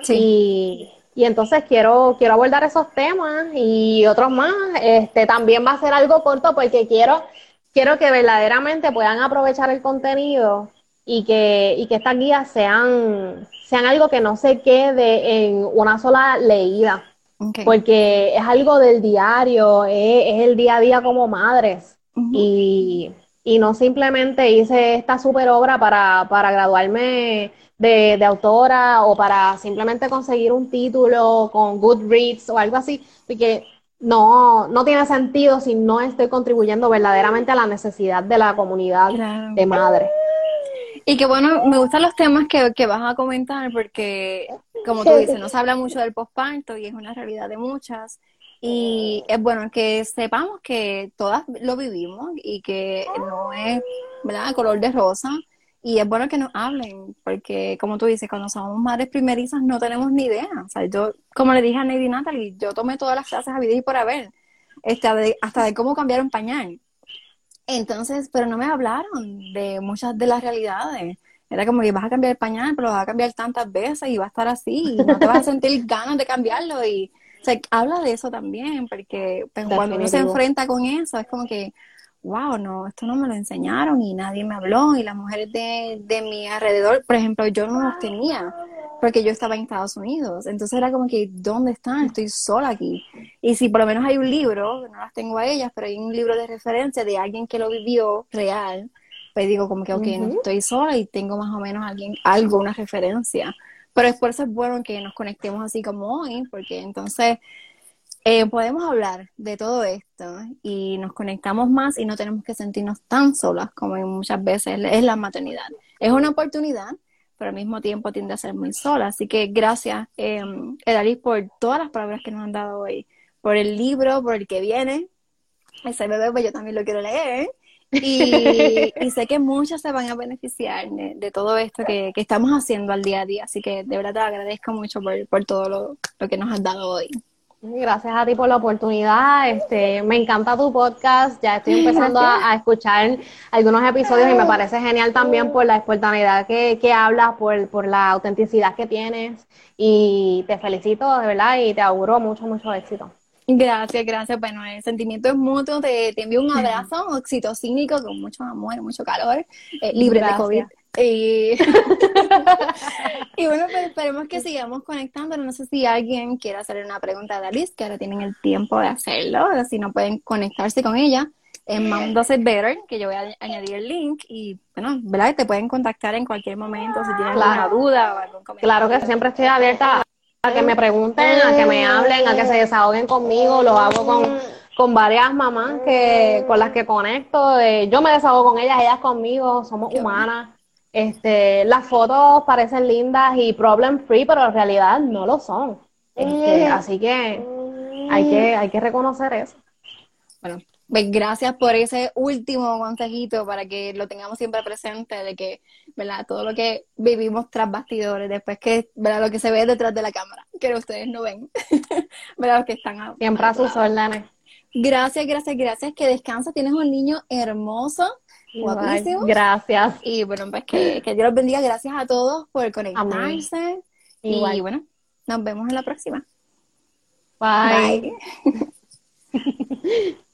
Y, y, entonces quiero, quiero abordar esos temas y otros más. Este también va a ser algo corto porque quiero, quiero que verdaderamente puedan aprovechar el contenido y que, y que estas guías sean, sean algo que no se quede en una sola leída. Porque es algo del diario, es, el día a día como madres. y, y, no simplemente hice esta super obra para, para graduarme de, de, autora o para simplemente conseguir un título con Goodreads o algo así, porque no, no tiene sentido si no estoy contribuyendo verdaderamente a la necesidad de la comunidad de madres.
Y que bueno, me gustan los temas que, que vas a comentar porque, como tú dices, no se habla mucho del posparto y es una realidad de muchas. Y es bueno que sepamos que todas lo vivimos y que no es, ¿verdad?, color de rosa. Y es bueno que nos hablen, porque como tú dices, cuando somos madres primerizas no tenemos ni idea. O sea, yo, como le dije a Nady Natalie, yo tomé todas las clases a vida y por haber, este, hasta de cómo cambiar un pañal. Entonces, pero no me hablaron de muchas de las realidades. Era como que vas a cambiar el pañal, pero lo vas a cambiar tantas veces y va a estar así, y no te vas a sentir ganas de cambiarlo. Y o habla de eso también, porque pues, cuando uno se enfrenta con eso, es como que, wow, no, esto no me lo enseñaron y nadie me habló. Y las mujeres de, de mi alrededor, por ejemplo, yo no los tenía porque yo estaba en Estados Unidos. Entonces era como que, ¿dónde están? Estoy sola aquí. Y si por lo menos hay un libro, no las tengo a ellas, pero hay un libro de referencia de alguien que lo vivió real, pues digo como que, ok, no estoy sola y tengo más o menos alguien, algo, una referencia. Pero es por eso es bueno que nos conectemos así como hoy, porque entonces eh, podemos hablar de todo esto y nos conectamos más y no tenemos que sentirnos tan solas como muchas veces es la maternidad. Es una oportunidad pero al mismo tiempo tiende a ser muy sola. Así que gracias, eh, Edalis, por todas las palabras que nos han dado hoy, por el libro, por el que viene. Ese bebé, pues yo también lo quiero leer. Y, sé que muchas se van a beneficiar de, todo esto que, estamos haciendo al día a día. Así que de verdad te agradezco mucho por, por todo lo, lo que nos has dado hoy.
Gracias a ti por la oportunidad. Este, me encanta tu podcast. Ya estoy empezando a, escuchar algunos episodios y me parece genial también por la espontaneidad que, que hablas, por, por la autenticidad que tienes. Y te felicito de verdad y te auguro mucho, mucho éxito.
Gracias, gracias. Bueno, el sentimiento es mutuo. Te, te envío un abrazo oxitocínico con mucho amor, mucho calor, eh, libre de COVID. Y, y bueno, pues esperemos que sigamos conectando. No sé si alguien quiere hacerle una pregunta a Alice, que ahora tienen el tiempo de hacerlo, si no pueden conectarse con ella en Mount Does Better, que yo voy a añadir el link y bueno, ¿verdad? Te pueden contactar en cualquier momento si tienen alguna duda o algún comentario.
Claro que siempre estoy abierta a que me pregunten, a que me hablen, a que se desahoguen conmigo, lo hago con, con varias mamás que con las que conecto, eh, yo me desahogo con ellas, ellas conmigo, somos humanas. Este, las fotos parecen lindas y problem free, pero en realidad no lo son. Este, así que hay que hay que reconocer eso.
Bueno, pues gracias por ese último consejito para que lo tengamos siempre presente de que, ¿verdad? Todo lo que vivimos tras bastidores, después que, ¿verdad? Lo que se ve detrás de la cámara, que ustedes no ven, ¿verdad? Los que están
Siempre a sus órdenes.
Gracias, gracias, gracias. Que descansa. Tienes un niño hermoso guapísimo.
Gracias.
Y bueno, pues que, que, Dios los bendiga. Gracias a todos por conectarse. Y bueno, nos vemos en la próxima.
Bye.